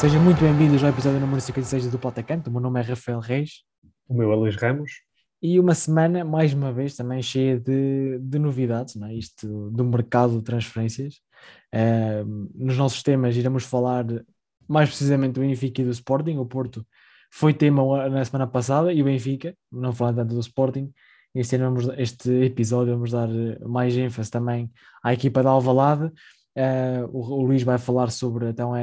Sejam muito bem-vindos ao episódio número 56 do Potacante. O meu nome é Rafael Reis. O meu é Luís Ramos. E uma semana, mais uma vez, também cheia de, de novidades, não é? isto do mercado de transferências. Uh, nos nossos temas iremos falar mais precisamente do Benfica e do Sporting. O Porto foi tema na semana passada e o Benfica, não falando tanto do Sporting. Este, vamos, este episódio vamos dar mais ênfase também à equipa da Alvalade Uh, o, o, Luís vai falar sobre então a,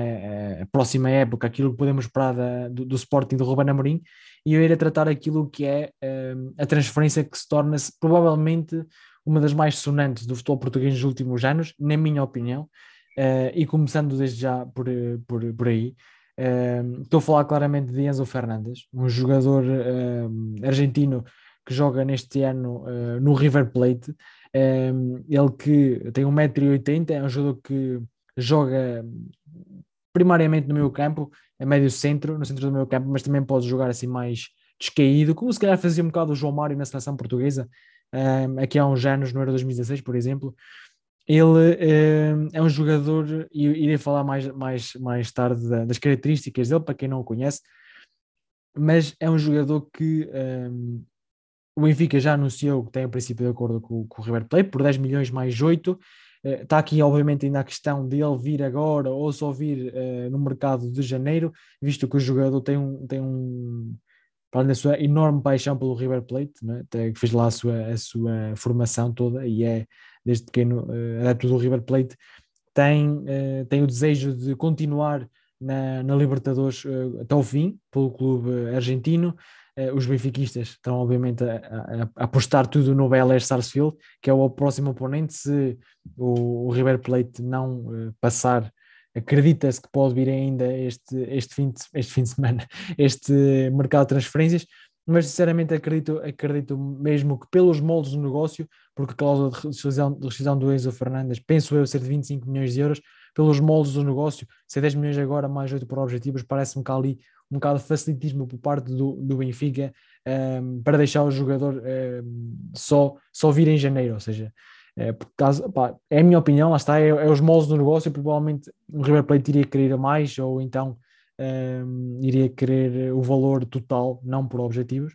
a, próxima época, aquilo que podemos esperar da, do, do, Sporting do Ruben Amorim, e eu irei tratar aquilo que é uh, a transferência que se torna-se provavelmente uma das mais sonantes do futebol português nos últimos anos, na minha opinião, uh, e começando desde já por, por, por aí. estou a falar claramente de Enzo Fernandes, um jogador argentino que joga neste ano no River Plate, ele que tem 1,80m, é um jogador que joga primariamente no meu campo, a médio centro, no centro do meu campo, mas também pode jogar assim mais descaído, como se calhar fazia um bocado o João Mário na seleção portuguesa, um, aqui há uns anos, no Euro 2016, por exemplo. Ele um, é um jogador, e irei falar mais, mais, mais tarde das características dele, para quem não o conhece, mas é um jogador que o Benfica já anunciou que tem o princípio de acordo com, com o River Plate por 10 milhões mais 8. Está eh, aqui, obviamente, ainda a questão de ele vir agora ou só vir uh, no mercado de janeiro, visto que o jogador tem um, tem um para além da sua enorme paixão pelo River Plate, né? que fez lá a sua, a sua formação toda e é desde pequeno uh, adepto do River Plate, tem, uh, tem o desejo de continuar na, na Libertadores uh, até o fim, pelo clube argentino. Uh, os benfiquistas estão, obviamente, a, a, a, apostar tudo no BLS Sarsfield, que é o próximo oponente. Se o, o River Plate não uh, passar, acredita-se que pode vir ainda este, este, fim de, este fim de semana, este mercado de transferências. Mas sinceramente acredito, acredito mesmo que pelos moldes do negócio, porque a cláusula de rescisão do Enzo Fernandes, penso eu ser de 25 milhões de euros, pelos moldes do negócio, ser 10 milhões agora mais 8 por objetivos, parece-me que há ali um bocado de facilitismo por parte do, do Benfica um, ehm, para deixar o jogador um, ehm, só, só vir em janeiro, ou seja, é, caso, pá, é a minha opinião, lá está, é, é os moldes do negócio, provavelmente o River Plate iria querer mais, ou então um, ehm, iria querer o valor total, não por objetivos.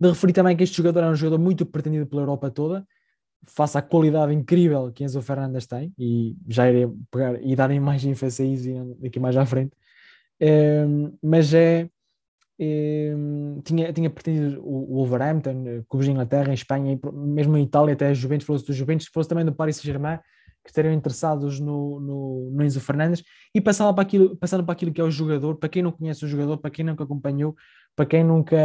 De referir também que este jogador é um jogador muito pretendido pela Europa toda, face à qualidade incrível que Enzo Fernandes tem, e já irei pegar e dar mais ênfase a isso daqui mais à frente, mas é. tinha, tinha perdido o, Wolverhampton, eh, clubes de Inglaterra, em Espanha, mesmo em Itália, até a Juventus, fosse do Juventus, fosse também do Paris Saint-Germain, que estariam interessados no, no, no, Enzo Fernandes e passando para, aquilo, passando para aquilo que é o jogador, para quem não conhece o jogador, para quem nunca acompanhou, para quem nunca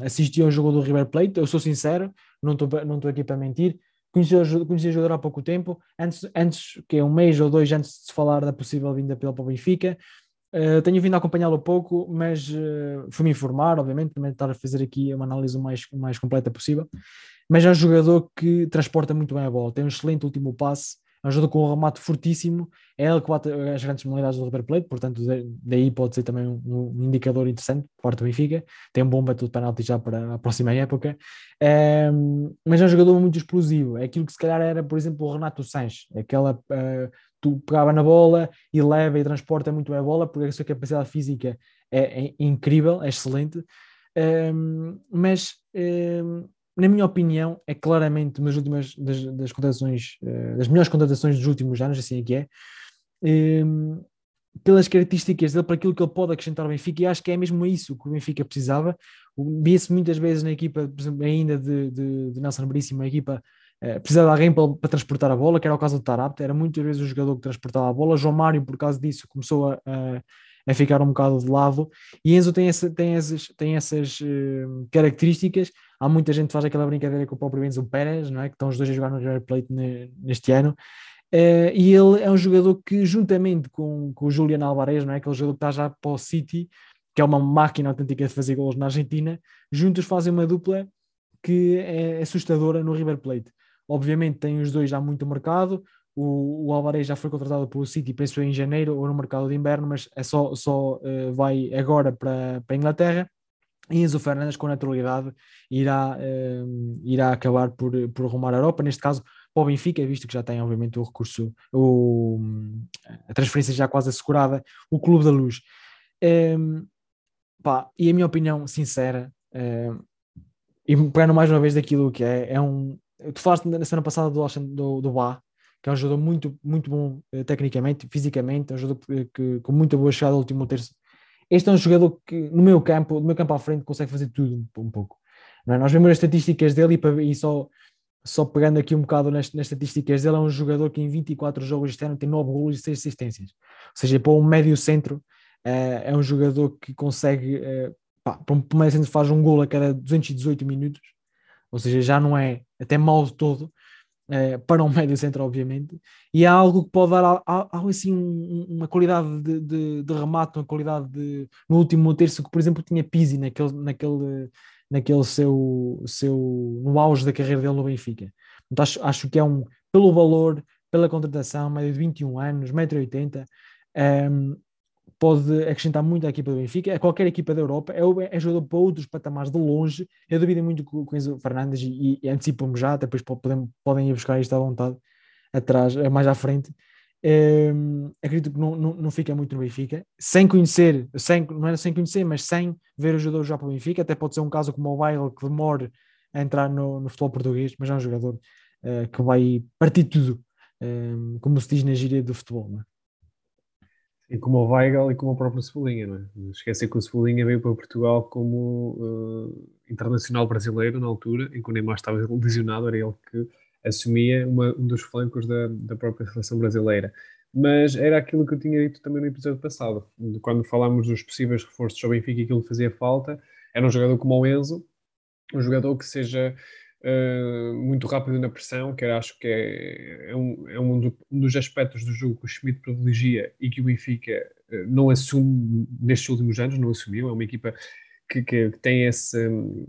assistiu ao jogo do River Plate, eu sou sincero, não estou não aqui para mentir, Conheci, conheci o jogador há pouco tempo, antes, antes que é um mês ou dois antes de se falar da possível vinda pelo para o Benfica. Uh, tenho vindo a acompanhá-lo pouco, mas uh, fui-me informar, obviamente, também estar a fazer aqui uma análise o mais, mais completa possível. Mas é um jogador que transporta muito bem a bola, tem um excelente último passe, é um jogador com um remate fortíssimo, é ele que bate as grandes modalidades do River Plate, portanto, daí pode ser também um, um indicador interessante por parte do Benfica. Tem um bom battle de penalti já para a próxima época, um, mas é um jogador muito explosivo. É aquilo que se calhar era, por exemplo, o Renato Sanches, aquela. Uh, tu pegava na bola e leva e transporta muito bem a bola, porque a sua capacidade física é, é incrível, é excelente. Um, mas um, na minha opinião, é claramente uma das últimas das, das contratações, uh, das melhores contratações dos últimos anos, assim é que é, um, pelas características dele, para aquilo que ele pode acrescentar ao Benfica, e acho que é mesmo isso que o Benfica precisava. Via-se muitas vezes na equipa, por exemplo, ainda de, de, de Nelson Veríssimo, a equipa uh, precisava de alguém para, para, transportar a bola, que era o caso do Tarapte, era muitas vezes o jogador que transportava a bola. João Mário, por causa disso, começou a, a a ficar um bocado de lado. E Enzo tem, essa, tem essas, tem essas uh, características. Há muita gente que faz aquela brincadeira com o próprio Enzo Pérez, não é? que estão os dois a jogar no River Plate neste ano. Uh, e ele é um jogador que, juntamente com, com o Julian Alvarez, não é? aquele jogador que está já para o City, que é uma máquina autêntica de fazer gols na Argentina, juntos fazem uma dupla que é assustadora no River Plate. Obviamente tem os dois já muito mercado, o, o Alvarez já foi contratado pelo City, penso em janeiro ou no mercado de inverno, mas é só, só uh, vai agora para, para a Inglaterra. E Enzo Fernandes, com naturalidade, irá, uh, irá acabar por, por arrumar a Europa, neste caso para o Benfica, visto que já tem, obviamente, o recurso, o, a transferência já quase assegurada, o Clube da Luz. Um, pá, e a minha opinião sincera, um, e pegando mais uma vez daquilo que é, é um. Tu falaste na semana passada do, do, do Bá, que é um jogador muito, muito bom uh, tecnicamente, fisicamente, é um jogador que, que, com muita boa chegada ao último terço. Este é um jogador que, no meu campo, no meu campo à frente, consegue fazer tudo um, um pouco. É? Nós vemos as estatísticas dele e, e, só, só pegando aqui um bocado nas, nas, estatísticas dele, é um jogador que em 24 jogos este ano tem 9 golos e 6 assistências. Ou seja, para um médio centro, uh, é um jogador que consegue, uh, pá, para um médio centro faz um gol a cada 218 minutos, ou seja, já não é até mal de todo, uh, para um médio centro, obviamente, e é algo que pode dar algo assim, uma qualidade de, de, de, remate, uma qualidade de, no último terço que, por exemplo, tinha Pizzi naquele, naquele, naquele seu, seu, no auge da carreira dele no Benfica. Então, acho, acho que é um, pelo valor, pela contratação, médio de 21 anos, 1,80m, um, pode acrescentar muito à equipa do Benfica, a qualquer equipa da Europa, é, é jogador para outros patamares de longe. Eu duvido muito com, o Fernandes e, e antecipo-me já, depois podem, podem ir buscar isto à vontade, atrás, eh, mais à frente. Um, acredito que não, não, não, fica muito no Benfica, sem conhecer, sem, não era sem conhecer, mas sem ver o jogador já para o Benfica. Até pode ser um caso como o Weigl que demore a entrar no, no futebol português, mas é um jogador uh, que vai partir tudo, um, como se diz na gíria do futebol. É? E como o Weigl e como o próprio Cebolinha, não é? Esquecer que o Cebolinha veio para Portugal como uh, internacional brasileiro na altura, em que o Neymar estava lesionado, era ele que assumia uma, um dos flancos da, da própria seleção brasileira. Mas era aquilo que eu tinha dito também no episódio passado, quando falámos dos possíveis reforços ao Benfica e aquilo que fazia falta, era um jogador como o Enzo, um jogador que seja uh, muito rápido na pressão, que acho que é, é, um, é um, do, um, dos aspectos do jogo que o Schmidt privilegia e que o Benfica uh, não assume nestes últimos anos, não assumiu. É uma equipa que, que, que tem esse,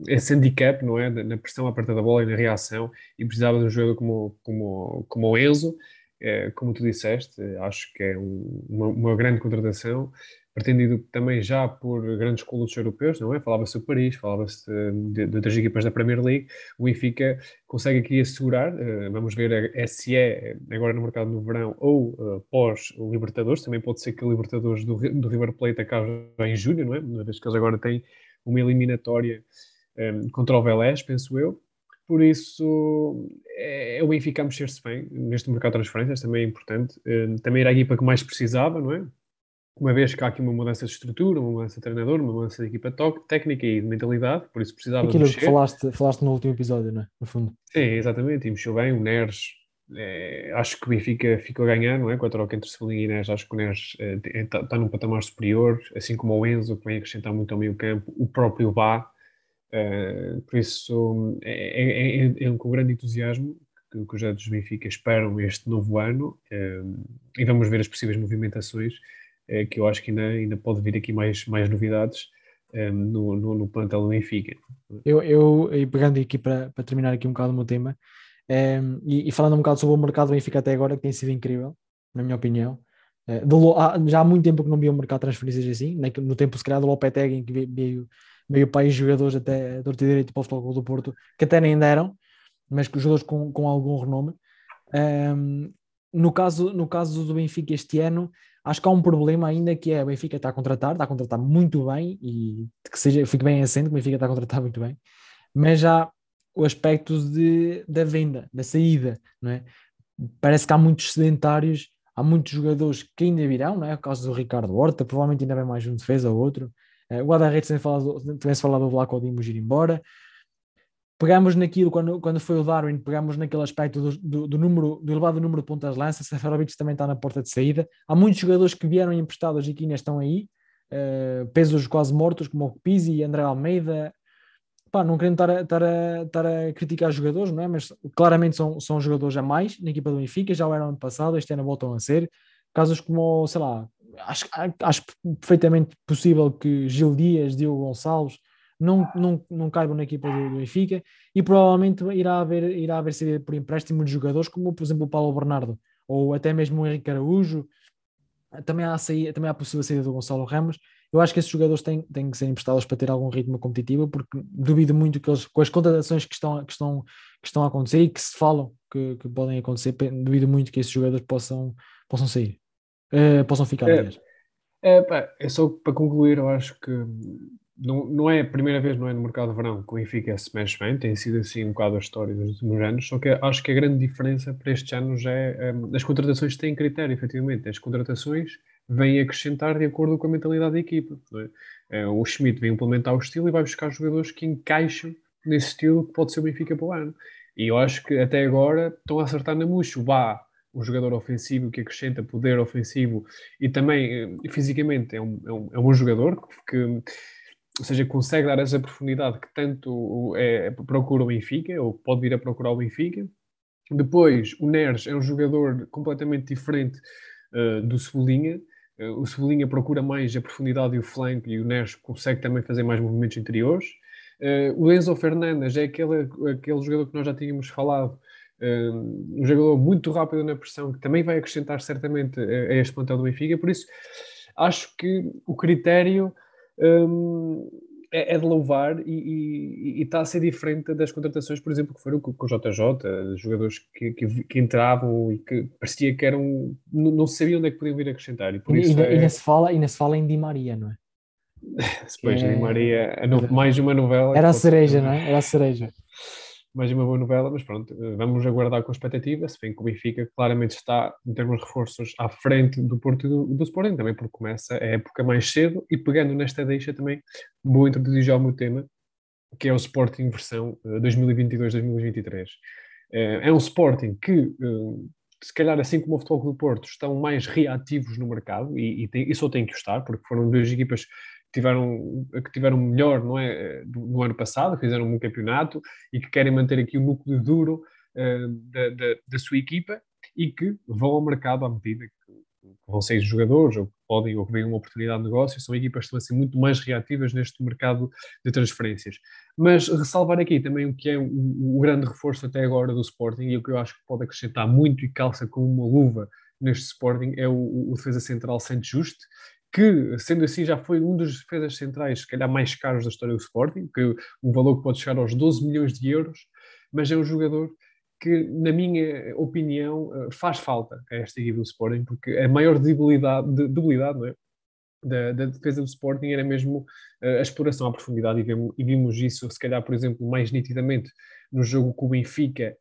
esse handicap, não é? Na pressão à parte da bola e na reação, e precisava de um jogador como, como, como o Enzo. É, como tu disseste, acho que é um, uma, uma grande contratação pretendido também já por grandes clubes europeus, não é? Falava-se do Paris, falava-se de, de, outras equipas da Premier League. O Benfica consegue aqui assegurar, uh, vamos ver a SE agora no mercado no verão ou uh, pós o Libertadores, também pode ser que o Libertadores do, do River Plate acabe em julho, não é? Uma vez que eles agora têm uma eliminatória um, eh, contra o Velés, penso eu. Por isso, é, é o Benfica a mexer-se bem neste mercado de transferências, também é importante. Também era a equipa que mais precisava, não é? Uma vez que há aqui uma mudança de estrutura, uma mudança de treinador, uma mudança de equipa técnica e de mentalidade, por isso precisava Aquilo que falaste, falaste no último episódio, não é? No fundo. Sim, exatamente, e mexeu bem, o Neres, é, acho que o Benfica ficou a ganhar, não é? Com a troca entre Cebolinha e Neres, acho que o Neres está é, tá, num patamar superior, assim como o Enzo, que vem acrescentar muito ao meio campo, o próprio Bá, é, por isso é, é, é, é com grande entusiasmo que, que os adeptos do Benfica esperam este novo ano e vamos ver as possíveis movimentações é, que eu acho que ainda, ainda pode vir aqui mais, mais novidades ehm, no, no, no plantel do Benfica. Eu, eu e pegando aqui para, para terminar aqui um bocado o meu tema, ehm, e, e, falando um bococado sobre o mercado do Benfica até agora, que tem sido incrível, na minha opinião. Já há muito tempo que não vi um mercado de transferências assim, no tempo se calhar do Lopetegui, em que veio, veio para aí jogadores até do direito para o Futebol do Porto, que até nem deram, mas que jogadores com, com algum renome. Um, no, caso, no caso do Benfica este ano, Acho que há um problema ainda que é o Benfica está a contratar, está a contratar muito bem e que seja, fique bem assente, o Benfica está a contratar muito bem, mas já o aspecto de, da venda, da saída, não é? Parece que há muitos sedentários, há muitos jogadores que ainda virão, não é? O caso do Ricardo Horta, provavelmente ainda vem mais um defesa ou outro. Uh, o Guarda-Redes tivesse falado do Vlaco Dimos ir embora pegamos naquilo, quando, quando foi o Darwin, pegamos naquele aspecto do, do, do número, do elevado número de pontas lança, Seferovic também está na porta de saída. Há muitos jogadores que vieram emprestados e que ainda estão aí, uh, pesos quase mortos, como o Pizzi André Almeida. Pá, não querendo estar a, estar, a, estar a criticar jogadores, não é? mas claramente são, são jogadores a mais na equipa do Benfica, já o eram ano passado, este ano voltam a ser. Casos como, sei lá, acho, acho perfeitamente possível que Gil Dias, Diogo Gonçalves, não, não, não caibam na equipa do, do Benfica e provavelmente irá haver, irá haver saída por empréstimo de jogadores como, por exemplo, o Paulo Bernardo ou até mesmo o Henrique Araújo. Também há, saída, também há possível saída do Gonçalo Ramos. Eu acho que esses jogadores têm, têm que ser emprestados para ter algum ritmo competitivo, porque duvido muito que eles, com as contratações que estão, que estão, que estão a acontecer e que se falam que, que podem acontecer, duvido muito que esses jogadores possam, possam sair. Uh, possam ficar, é, é, é, só para concluir, eu acho que não, não é a primeira vez, não é no mercado de verão que o Benfica se mexe bem, tem sido assim um bocado a história dos últimos anos, só que acho que a grande diferença para estes anos é um, as contratações têm critério, efetivamente, as contratações vêm acrescentar de acordo com a mentalidade da equipa. É? É, o Schmidt vem implementar o estilo e vai buscar jogadores que encaixam nesse estilo que pode ser o Benfica para o ano. E eu acho que até agora estão a acertar na murcha. O Bá, um jogador ofensivo que acrescenta poder ofensivo e também eh, fisicamente é um, é um, é um bom jogador que, ou seja, consegue dar essa profundidade que tanto é, procura o Benfica, ou pode vir a procurar o Benfica. Depois, o Neres é um jogador completamente diferente uh, do Cebolinha. Uh, o Cebolinha procura mais a profundidade e o flanco, e o Neres consegue também fazer mais movimentos interiores. Uh, o Enzo Fernandes é aquele, aquele jogador que nós já tínhamos falado, um jogador muito rápido na pressão, que também vai acrescentar certamente a, a este plantel do Benfica. Por isso, acho que o critério um, é, é, de louvar e, está a ser diferente das contratações, por exemplo, que foram com, com o JJ, jogadores que, que, que, entravam e que parecia que eram. não, não sabiam onde é que podiam vir acrescentar. E, e, e, é... ainda se fala, ainda se fala em Di Maria, não é? Depois é... Maria, no... mais uma novela. Era a cereja, não é? Era a cereja. Mais uma boa novela, mas pronto, vamos aguardar com expectativa, se bem que o Benfica claramente está, em termos de reforços, à frente do Porto e do, do Sporting, também porque começa a época mais cedo e pegando nesta deixa também, vou introduzir já o meu tema, que é o Sporting versão 2022-2023. Eh, eh, é um Sporting que eh, se calhar assim como o Futebol do Porto, estão mais reativos no mercado e, e, tem, e só tem que estar, porque foram duas equipas tiveram, que tiveram melhor não é, no ano passado, fizeram um campeonato e que querem manter aqui o núcleo duro uh, da, da, da, sua equipa e que vão ao mercado à medida que, vão sair jogadores ou que podem ou que veem uma oportunidade de negócio, são equipas que estão a ser muito mais reativas neste mercado de transferências. Mas ressalvar aqui também o que é o, o grande reforço até agora do Sporting e o que eu acho que pode acrescentar muito e calça como uma luva neste Sporting é o, o defesa central Santos Juste, que, sendo assim, já foi um dos defesas centrais, se calhar, mais caros da história do Sporting, que um valor que pode chegar aos 12 milhões de euros, mas é um jogador que, na minha opinião, eh, faz falta a esta equipe do Sporting, porque a maior debilidade, debilidade não é? da, da, defesa do Sporting era mesmo uh, a exploração à profundidade, e vimos, e vimos, isso, se calhar, por exemplo, mais nitidamente no jogo com o Benfica,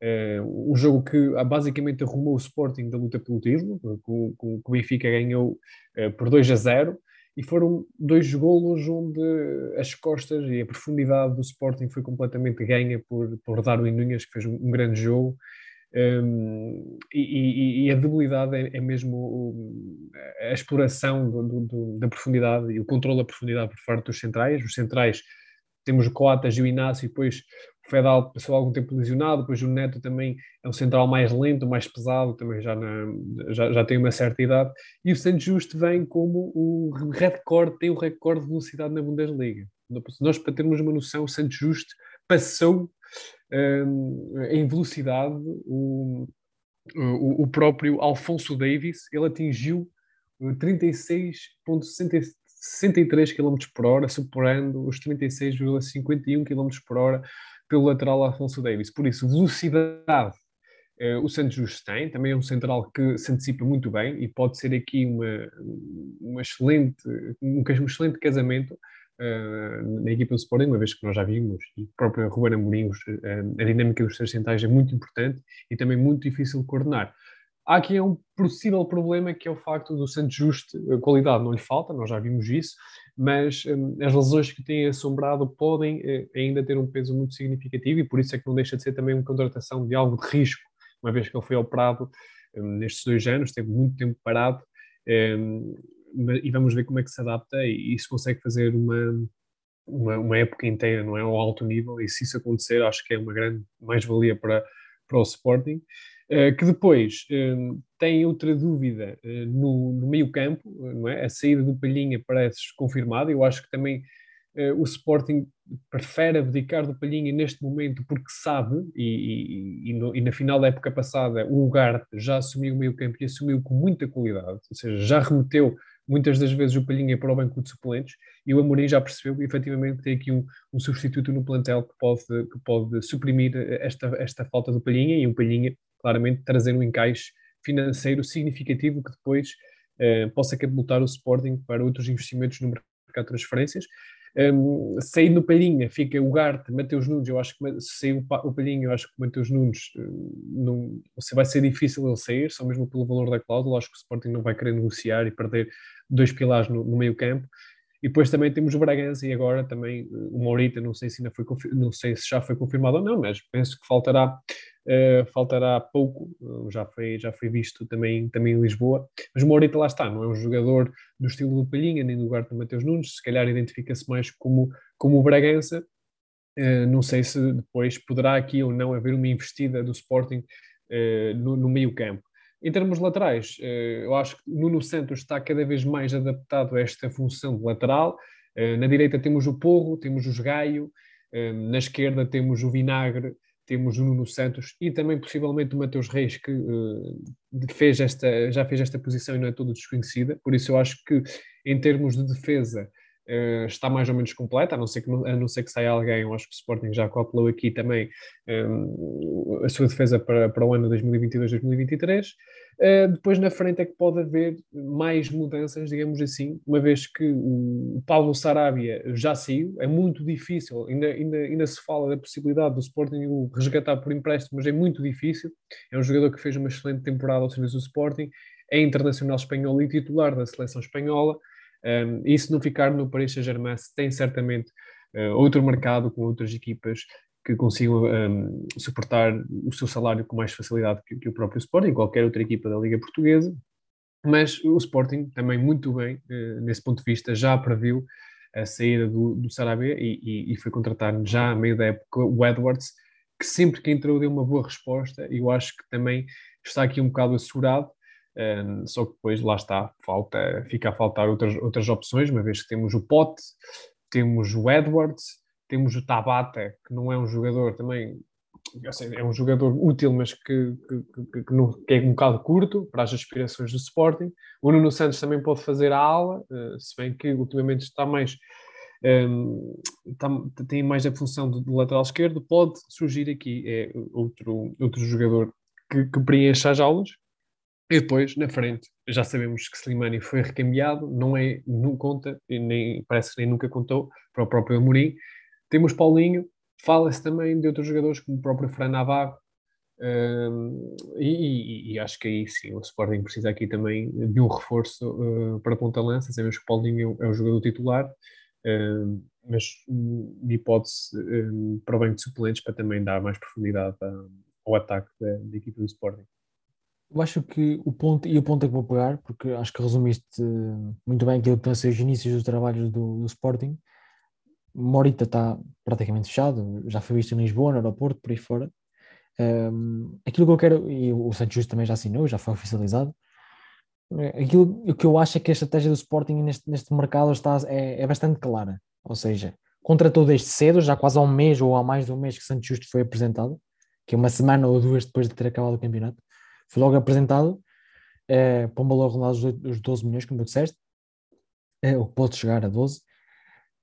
Uh, um jogo que uh, basicamente arrumou o Sporting da luta pelo título, com, o Benfica ganhou uh, por 2 a 0 e foram dois golos onde as costas e a profundidade do Sporting foi completamente ganha por, por Darwin Nunes, que fez um, um grande jogo. Um, e, e, e, a debilidade é, é mesmo a exploração do, do, do, da profundidade e o controle da profundidade por parte dos centrais. Os centrais temos o Coatas e o Inácio, e depois o Fedal passou algum tempo lesionado, depois o Neto também é um central mais lento, mais pesado, também já, na, já, já tem uma certa idade, e o Santos Justo vem como o recorde, tem o recorde de velocidade na Bundesliga. Nós, para termos uma noção, o Santos Justo passou um, em velocidade o, o, o, próprio Alfonso Davis, ele atingiu 36,63 km por hora, superando os 36,51 km por hora pelo lateral Alfonso Davis. Por isso, velocidade uh, o Santos Justo tem, também é um central que se antecipa muito bem e pode ser aqui uma, uma excelente, um, um excelente casamento uh, na equipa do Sporting, uma vez que nós já vimos, e o próprio Ruben Amorim, uh, a dinâmica dos três centrais é muito importante e também muito difícil de coordenar. Há aqui um possível problema que é o facto do Santos Justo, a qualidade não lhe falta, nós já vimos isso, mas um, as lesões que têm assombrado podem eh, ainda ter um peso muito significativo e por isso é que não deixa de ser também uma contratação de algo de risco, uma vez que ele foi operado um, nestes dois anos, teve muito tempo parado um, e vamos ver como é que se adapta e, e se consegue fazer uma, uma, uma, época inteira, não é, ao alto nível e se isso acontecer acho que é uma grande mais-valia para, para o Sporting. Uh, que depois uh, tem outra dúvida uh, no, no meio campo, não é? A saída do Palhinha parece confirmada, eu acho que também o Sporting prefere abdicar do Palhinha neste momento porque sabe, e, e, e, no, e, na final da época passada o Ugarte já assumiu o meio campo e assumiu com muita qualidade, ou seja, já remeteu muitas das vezes o Palhinha para o banco de suplentes e o Amorim já percebeu efetivamente tem aqui um, um substituto no plantel que pode, que pode suprimir esta, esta falta do Palhinha e o Palhinha claramente trazer um encaixe financeiro significativo que depois uh, possa catapultar o Sporting para outros investimentos no mercado de transferências. Um, saindo no Palhinha, fica o Garte, Mateus Nunes. Eu acho que se sair o Palhinha, eu acho que o Mateus Nunes não, vai ser difícil ele sair, só mesmo pelo valor da cláusula. Acho que o Sporting não vai querer negociar e perder dois pilares no, no meio campo. E depois também temos o Bragança e agora também eh, o Morita, não sei se ainda foi não sei se já foi confirmado ou não, mas penso que faltará uh, faltará pouco, uh, já foi já foi visto também também em Lisboa. Mas o Morita lá está, não é um jogador do estilo do Palhinha nem do lugar do Mateus Nunes, se calhar identifica-se mais como como o Bragança. Uh, não sei se depois poderá aqui ou não haver uma investida do Sporting no, no meio campo. Em termos laterais, eh, eu acho que Nuno Santos está cada vez mais adaptado a esta função de lateral. Eh, na direita temos o Porro, temos o Gaio, eh, na esquerda temos o Vinagre, temos o Nuno Santos e também possivelmente o Mateus Reis, que fez esta, já fez esta posição e não é toda desconhecida. Por isso eu acho que em termos de defesa Uh, está mais ou menos completa, a não ser que, a não ser que saia alguém, eu acho que o Sporting já calculou aqui também um, a sua defesa para, para o ano 2022-2023. Uh, eh, depois na frente é que pode haver mais mudanças, digamos assim, uma vez que o Paulo Sarabia já saiu, é muito difícil, ainda, ainda, ainda se fala da possibilidade do Sporting o resgatar por empréstimo, mas é muito difícil. É um jogador que fez uma excelente temporada ao serviço do Sporting, é internacional espanhol e titular da seleção espanhola. Um, e se não ficar no Paris Saint-Germain, tem certamente uh, outro mercado com outras equipas que consigam um, suportar o seu salário com mais facilidade que, que, o próprio Sporting, qualquer outra equipa da Liga Portuguesa. Mas o Sporting também muito bem, uh, nesse ponto de vista, já previu a saída do, do Sarabia e, e, e, foi contratar já a meio da época o Edwards, que sempre que entrou deu uma boa resposta e eu acho que também está aqui um bocado assegurado um, só que depois lá está, falta, fica a faltar outras, outras opções, uma vez que temos o Pote, temos o Edwards, temos o Tabata, que não é um jogador também, sei, é um jogador útil, mas que, que, que, que, que, é um bocado curto para as aspirações do Sporting. O Nuno Santos também pode fazer a ala, uh, se bem que ultimamente está mais. Um, tem mais a função do, do, lateral esquerdo, pode surgir aqui é, outro, outro jogador que, que preencha as aulas, e depois, na frente, já sabemos que Slimani foi recambiado, não é, não conta, nem, parece que nem nunca contou para o próprio Amorim. Temos Paulinho, fala-se também de outros jogadores como o próprio Fran Navarro, um, e, e, e, acho que aí sim, o Sporting precisa aqui também de um reforço uh, para a ponta-lança. Sabemos que Paulinho é o jogador titular, uh, mas uma hipótese um, para o banco de suplentes para também dar mais profundidade ao ataque da, da equipa do Sporting. Eu acho que o ponto, e o ponto é que vou pegar, porque acho que resumiste muito bem aquilo que a ser os inícios dos trabalhos do, do Sporting. Morita está praticamente fechado, já foi visto em Lisboa, no aeroporto, por aí fora. Um, aquilo que eu quero, e o Santos também já assinou, já foi oficializado. Aquilo o que eu acho é que a estratégia do Sporting neste, neste mercado está, é, é bastante clara. Ou seja, contratou desde cedo, já quase há um mês ou há mais de um mês que Santos Justo foi apresentado, que é uma semana ou duas depois de ter acabado o campeonato foi logo apresentado é, para um valor rondado os 12 milhões, como tu disseste, é, o que pode chegar a 12,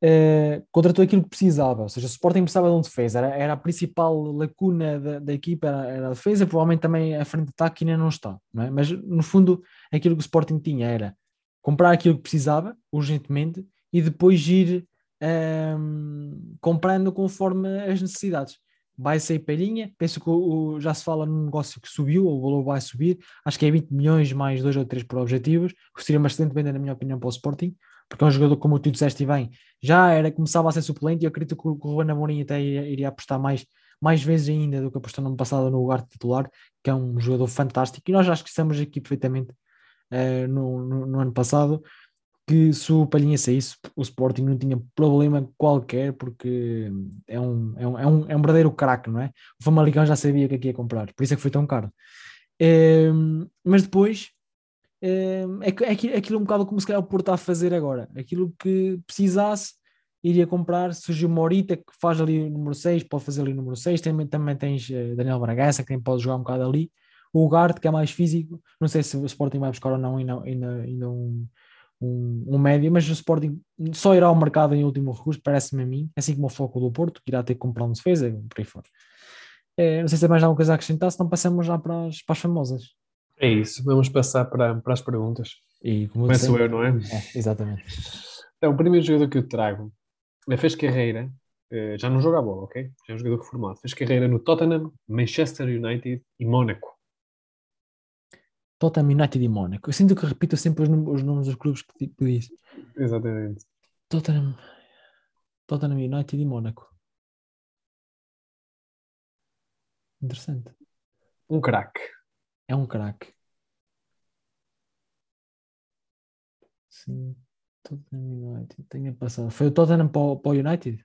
é, contratou aquilo que precisava, ou seja, o Sporting precisava de um defesa, era, era a principal lacuna da, da equipa, era, era, a defesa, provavelmente também a frente de ataque ainda não está, não é? mas no fundo aquilo que o Sporting tinha era comprar aquilo que precisava, urgentemente, e depois ir um, comprando conforme as necessidades vai sair palhinha. Penso que o, já se fala num negócio que subiu, o valor vai subir. Acho que é 20 milhões mais 2 ou 3 por objetivos, que seria uma excelente venda, na minha opinião, para o Sporting, porque é um jogador, como tu disseste bem, já era, começava a ser suplente e eu acredito que o, Ruben Amorim até iria, apostar mais, mais vezes ainda do que apostou no ano passado no lugar titular, que é um jogador fantástico. E nós que estamos aqui perfeitamente uh, no, no, no ano passado que se o Palhinha saísse, o Sporting não tinha problema qualquer, porque é um, é um, é um, é um verdadeiro craque, não é? O Famalicão já sabia que aqui ia comprar, por isso é que foi tão caro. É, mas depois é, é, é aquilo um bocado como se calhar o Porto está a fazer agora, aquilo que precisasse iria comprar, surgiu Morita que faz ali o número 6, pode fazer ali o número 6, também, também tens eh, Daniel Bragança que também pode jogar um bocado ali, o Garte que é mais físico, não sei se o Sporting vai buscar ou não ainda, um um, um médio, mas o Sporting só irá ao mercado em último recurso, parece-me a mim, assim como o Foco do Porto, que irá ter que comprar um defesa, por aí fora. É, não sei se é mais alguma coisa a acrescentar, se não passamos já para as, para as famosas. É isso, vamos passar para, para as perguntas. E como Começo sempre- eu, não é? É, exatamente. Então, o primeiro jogador que eu trago fez carreira, eh, já não joga a bola, ok? Já é um jogador reformado. Fez carreira no Tottenham, Manchester United e Mónaco. Tottenham United e Mónaco. Eu sinto que repito sempre os, nom- os nomes dos clubes que, que disse. Exatamente. Tottenham, Tottenham United e Mónaco. Interessante. Um craque. É um craque. Sim. Tottenham United. Tenha passado. Foi o Tottenham para o, para o United?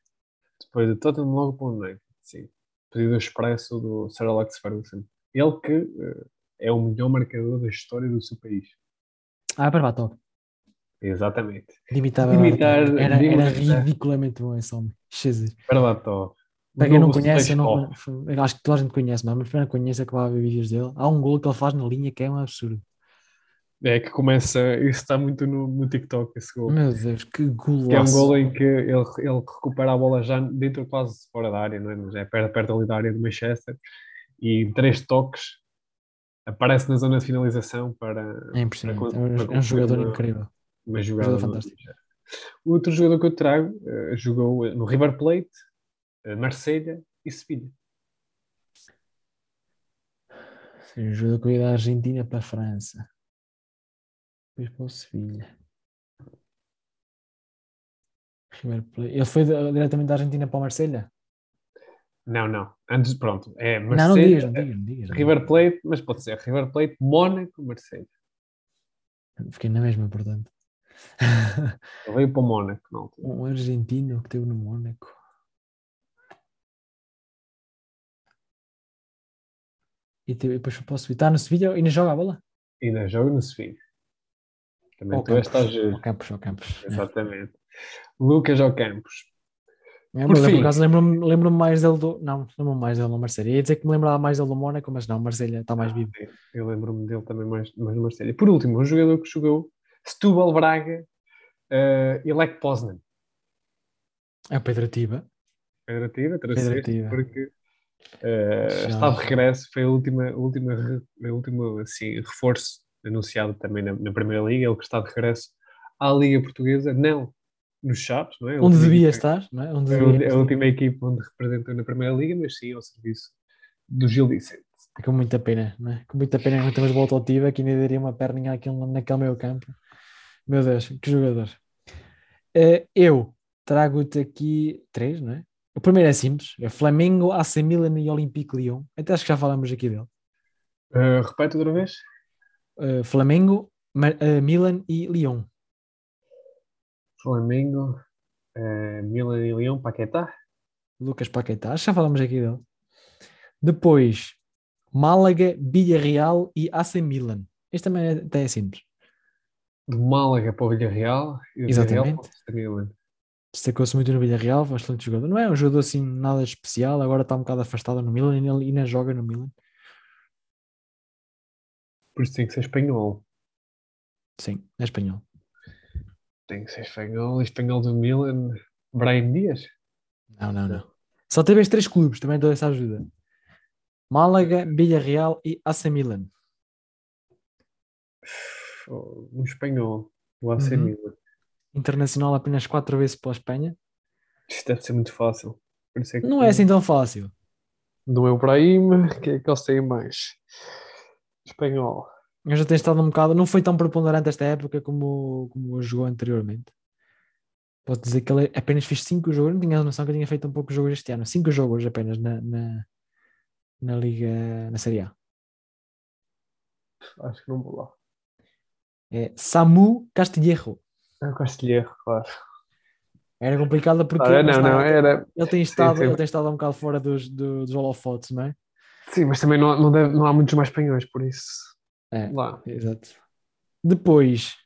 Depois do Tottenham logo para o United. Sim. Pedido expresso do Sir Alex Ferguson. Ele que eh, é o melhor marcador da história do seu país. Ah, para top. Exatamente. De imitar De imitar- Berbatov. Era, era ridiculamente bom esse homem. Jesus. Berbatov. Para quem não conhece, eu, não, acho que toda a gente conhece, mas para quem não conhece é que vai ver vídeos dele. Há um gol que ele faz na linha que é um absurdo. É que começa, isso está muito no, no TikTok, esse gol. Meu Deus, que golaço. Que é um gol em que ele, ele recupera a bola já dentro, quase fora da área, não é? Mas é perto, perto ali da área do Manchester. E três toques aparece na zona de finalização para, É impressionante. para- É um, para é um concluir jogador uma- incrível. uma jogada. Jogador no fantástico. Manchester. O outro jogador que eu trago eh, jogou no River Plate, eh, Marselha e Sevilha. Sim, um jogador que veio da Argentina para a França. Depois para o Sevilha. River Plate. Ele foi da- diretamente da Argentina para o Marselha? Não, não. Antes, pronto. É Não, não não digas, não digas. não River Plate, mas pode ser River Plate, Mónaco, digas. Fiquei na mesma, portanto. Ele veio para o Mónaco, na altura. um argentino que teve no Mónaco. E depois foi para o Sevilha. Está no Sevilha e ainda joga a bola? Ainda joga no Sevilha. Também Ao tu Campos. estás- Ao Campos, ao Campos. É. Exatamente. Lucas Ocampos. É, Por fim. lembro-me lembro mais dele do. Não, lembro-me mais dele no Marselha. Ia dizer que me lembrava mais dele do Mónaco, mas não, Marselha está mais vivo. Eu lembro-me dele também mais, mais no Marselha. Por último, um jogador que jogou Setúbal Braga eh, e Lech Poznan. É o Pedro Tiba. Pedro terceiro, Tiva. porque Já. está de regresso, foi a última, a última, a última assim, reforço anunciado também na, na Primeira Liga, ele que está de regresso à Liga Portuguesa, não nos Chaves, não é? A Onde devia estar, não é? Onde a, devia a estar. última equipa onde representou na Primeira Liga, mas sim ao serviço do Gil Vicente. Com muita pena, não é? Com muita pena não temos volta ao Tiva, que ainda daria uma perninha naquele meio campo. Meu Deus, que jogador. Eh, eu trago-te aqui três, não é? O primeiro é simples, é Flamengo, AC Milan e Olympique Lyon. Até acho que já falamos aqui dele. Uh, repete outra vez? Eh, Flamengo, eh, Milan e Lyon. Flamengo, eh, Milan e Leão, Paquetá. Lucas Paquetá, acho que já falamos aqui dele. Depois, Málaga, Villarreal e AC Milan. Este também é, até é simples. De Málaga para o Villarreal e do Exatamente. Villarreal para o Milan. Destacou-se muito no Villarreal, foi um excelente jogador. Não é um jogador assim nada especial, agora está um bocado afastado no Milan e ele ainda joga no Milan. Por isso tem que ser espanhol. Sim, é espanhol. Tem que ser espanhol. Espanhol do Milan, Brian Dias. Não, não, não. Só teve três clubes, também dou essa ajuda. Málaga, Villarreal e AC Milan. Um espanhol. O AC Uhum. Milan. Internacional apenas quatro vezes pela Espanha. Isto deve ser muito fácil. É Não é assim tão fácil. Do Ibrahim, que é que eles têm mais? Espanhol. Eu já tenho estado um bocado, não foi tão preponderante esta época como, como jogou anteriormente. Posso dizer que ele apenas fez cinco jogos, não tinha a noção que eu tinha feito um pouco de jogos este ano. Cinco jogos apenas na, na, na Liga, na Série A. Acho que não vou lá. É Samu Castillejo. É o claro. Era complicado porque Ah, lá não, não, era. ele, tem estado, sim. ele tem estado um bocado fora dos, do- dos holofotes, não é? Sim, mas também não, não, deve- não há muitos mais espanhóis, por isso. É. Lá. Exato. Depois,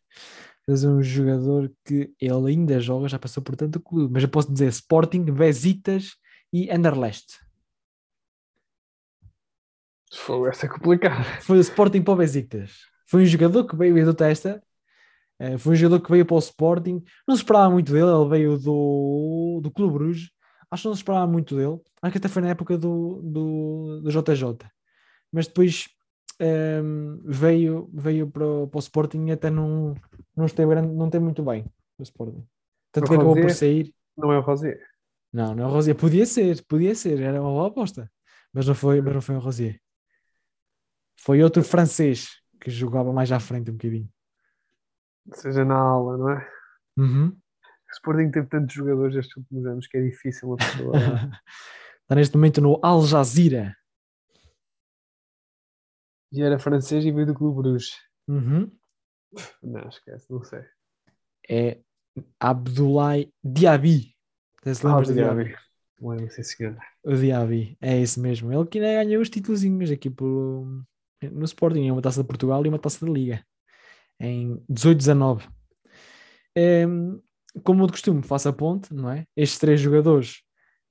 tens um jogador que ele ainda joga, já passou por tanto clube, mas eu posso dizer Sporting, Besiktas e Anderlecht. Fogo, essa é complicada. Foi o Sporting para o Besiktas. Foi um jogador que veio do Testa, eh, foi um jogador que veio para o Sporting, não se esperava muito dele, ele veio do, do Clube Bruges, acho que não se esperava muito dele, acho que até foi na época do, do, do JJ, mas depois um, veio, veio para, o, para o Sporting e até não, não, esteve grande, não tem muito bem o Sporting. Tanto que acabou por sair. Não é o Rosier. Não, não é o Rosier. Podia ser, podia ser, era uma boa aposta. Mas não foi, mas não foi o Rosier. Foi outro francês que jogava mais à frente um bocadinho. Seja na aula, não é? Uhum. O Sporting teve tantos jogadores estes últimos anos que é difícil uma pessoa. Está neste momento no Al Jazeera. E era francês e veio do Clube Bruges. Uhum. Não, esquece, não sei. É Abdoulaye Diaby. Se ah, Diaby. Lembro, sim, senhor. O Diaby, é esse mesmo. Ele que ainda ganhou os títulos aqui pelo, no Sporting, uma taça de Portugal e uma taça da Liga. Em 18-19. É, como de costume, faço a ponte, não é? Estes três jogadores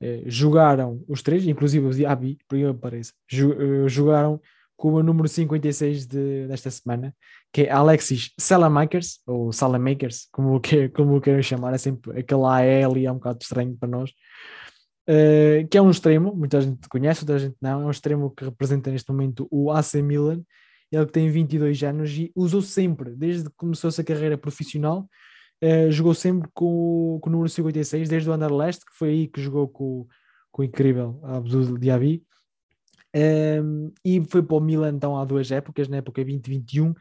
eh, jogaram, os três, inclusive o Diaby, por que apareça, eh, jogaram com o número 56 de, desta semana, que é Alexis Salamakers, ou Salamakers, como, que, como queiram chamar, é sempre aquele AL e é um bocado estranho para nós, uh, que é um extremo, muita gente conhece, muita gente não, é um extremo que representa neste momento o AC Milan, ele tem 22 anos e usou sempre, desde que começou a sua carreira profissional, uh, jogou sempre com, com o número 56, desde o Anderlecht, que foi aí que jogou com, com o incrível Abdul Diaby, um, e foi para o Milan então há duas épocas, na época 2021,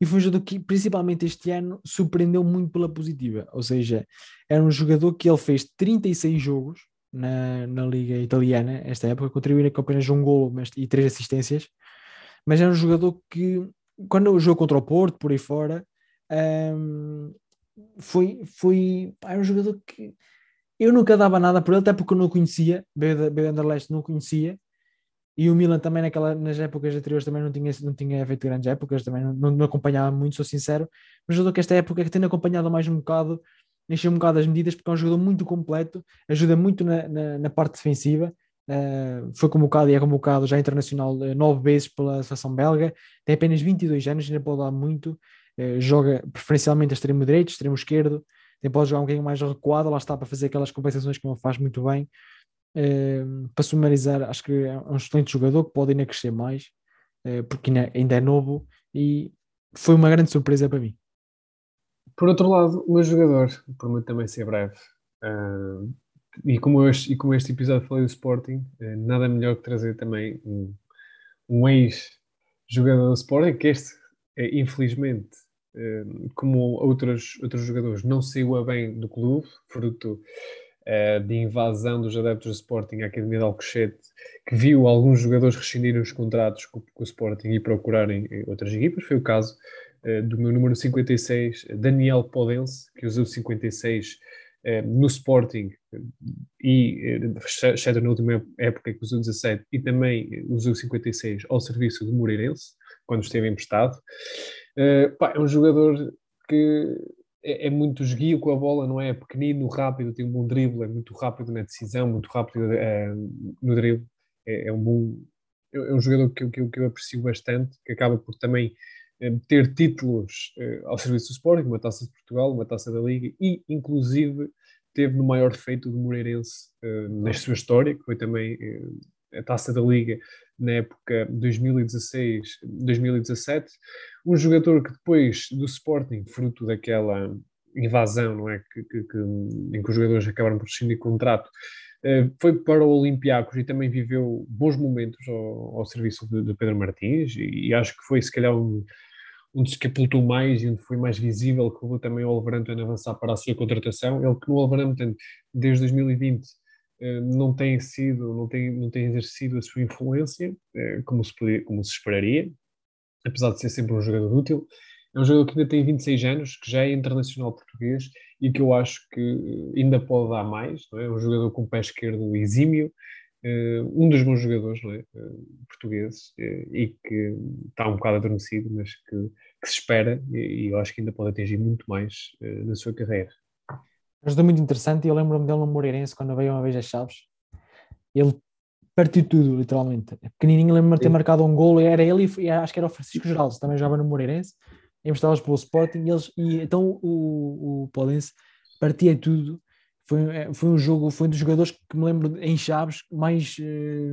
e foi um jogador que, principalmente este ano, surpreendeu muito pela positiva. Ou seja, era um jogador que ele fez 36 jogos na, na Liga Italiana, esta época, contribuindo com apenas um gol e três assistências, mas era um jogador que, quando jogou contra o Porto, por aí fora, um, foi, foi era um jogador que eu nunca dava nada por ele, até porque eu não o conhecia, da Anderlecht, não o conhecia, e o Milan também naquela, nas épocas anteriores também não tinha, não tinha feito grandes épocas, também não, não, não acompanhava muito, sou sincero, mas jogador que esta época que tendo acompanhado mais um bocado, encheu um bocado as medidas porque é um jogador muito completo, ajuda muito na, na, na parte defensiva, uh, foi convocado e é convocado já internacional uh, nove vezes pela seleção belga, tem apenas 22 anos, ainda pode dar muito, uh, joga preferencialmente extremo direito, extremo esquerdo, tem pode jogar um bocadinho mais recuado, lá está para fazer aquelas compensações que ele faz muito bem, para sumarizar, acho que é um excelente jogador que pode ainda crescer mais, uh, porque ainda é novo e foi uma grande surpresa para mim. Por outro lado, o meu jogador, prometo também ser breve, uh, e, como este, e como este episódio falei do Sporting, eh, nada melhor que trazer também um, um ex-jogador do Sporting, que este, infelizmente, como outros, outros jogadores, não saiu a bem do clube, fruto uh, de invasão dos adeptos do Sporting à Academia de Alcochete, que viu alguns jogadores rescindirem os contratos com, o Sporting e procurarem eh, outras equipas. Foi o caso uh, do meu número 56, Daniel Podense, que usou 56 uh, no Sporting e, exceto na última época que usou 17, e também usou 56 ao serviço do Moreirense, quando esteve emprestado. É um jogador que é, é, muito esguio com a bola, não é? é? Pequenino, rápido, tem um bom drible, é muito rápido na decisão, muito rápido é, no drible. É, é, um bom. É, é um jogador que, que, que eu aprecio bastante, que acaba por também é, ter títulos ao serviço do Sporting, uma taça de Portugal, uma taça da Liga e, inclusive, teve no maior feito do Moreirense na sua história, que foi também a taça da Liga na época 2016-2017. Um jogador que depois do Sporting, fruto daquela invasão, não é? Que, que, que em que os jogadores acabaram por rescindir contrato, eh, foi para o Olympiacos e também viveu bons momentos ao, ao serviço de, de, Pedro Martins e, e, acho que foi se calhar um, dos que apontou mais e onde foi mais visível que levou também o Wolverhampton a avançar para a sua contratação. Ele que no Wolverhampton desde 2020 eh, não tem sido, não tem, não tem exercido a sua influência eh, como se, podia, como se esperaria, apesar de ser sempre um jogador útil. É um jogador que ainda tem 26 anos, que já é internacional português e que eu acho que eh, ainda pode dar mais. Não é? um jogador com pé esquerdo exímio, um dos bons jogadores é? portugueses e que está um bocado adormecido, mas que, que se espera e, eu acho que ainda pode atingir muito mais na sua carreira ajudou muito interessante e eu lembro-me dele no Moreirense quando veio uma vez as Chaves. Ele partiu tudo, literalmente. Pequenininho, lembro-me de ter marcado um gol, era ele e acho que era o Francisco Geraldo, também jogava no Moreirense, emprestados pelo Sporting, e, eles, e então o, o Podense partia tudo. Foi, é, foi um jogo, foi um dos jogadores que me lembro em Chaves mais, eh,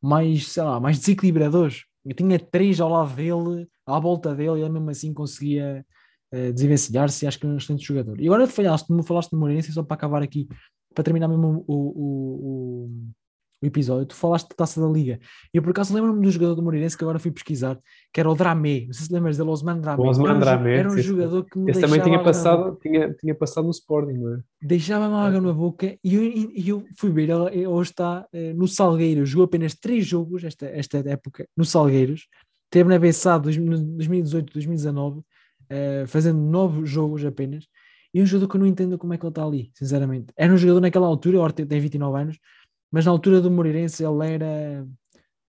mais sei lá, mais desequilibradores, Eu tinha três ao lado dele, à volta dele, e ele mesmo assim conseguia uh, desenvencilhar-se. Acho que é um excelente jogador. E agora falaste, me falaste de Moreirense, só para acabar aqui, para terminar mesmo o, o, o, o episódio, tu falaste de taça da Liga. E eu por acaso lembro-me do jogador do Moreirense que agora fui pesquisar, que era o Dramé. Não sei se lembras dele, Osman Dramé. Osman era, Dramé. Era um sim, jogador que me Esse também tinha passado, tinha, tinha passado no Sporting, não é? Deixava-me água na boca e eu, e eu fui ver, ele hoje está eh, no Salgueiros, jogou apenas três jogos esta, esta época no Salgueiros, teve na BSA 2018, 2019, eh, fazendo nove jogos apenas, e um jogador que eu não entendo como é que ele está ali, sinceramente. Era um jogador naquela altura, o tem 29 anos, mas na altura do Moreirense ele era,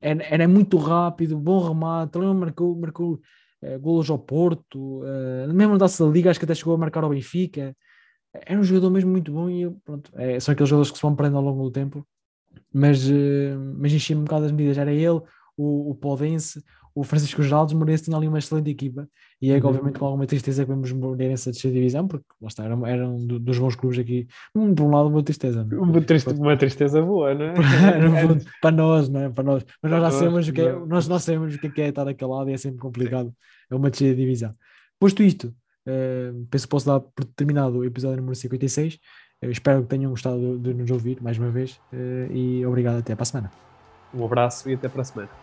era, era muito rápido, bom remate, ele marcou, marcou uh, golos ao Porto, uh, mesmo da Liga, acho que até chegou a marcar ao Benfica. Era um jogador mesmo muito bom e pronto, é, são aqueles jogadores que se vão aprendendo ao longo do tempo, mas, uh, mas enchia-me um bocado as medidas. Era ele, o, o Podense, o Francisco Geraldo, o Moreirense tinha ali uma excelente equipa e é uhum. obviamente com alguma tristeza que vemos Moreirense a descer divisão, porque lá está, era, era um dos bons clubes aqui, hum, por um lado uma tristeza. É? Uma, triste, uma tristeza boa, não é? para nós, não é? Para nós. Mas nós já sabemos o que é, nós, nós sabemos o que é, é estar daquele lado e é sempre complicado, é uma descida de divisão. Posto isto, uh, penso que posso dar por terminado o episódio número 56. Eu espero que tenham gostado de, de nos ouvir mais uma vez uh, e obrigado até para a semana. Um abraço e até para a semana.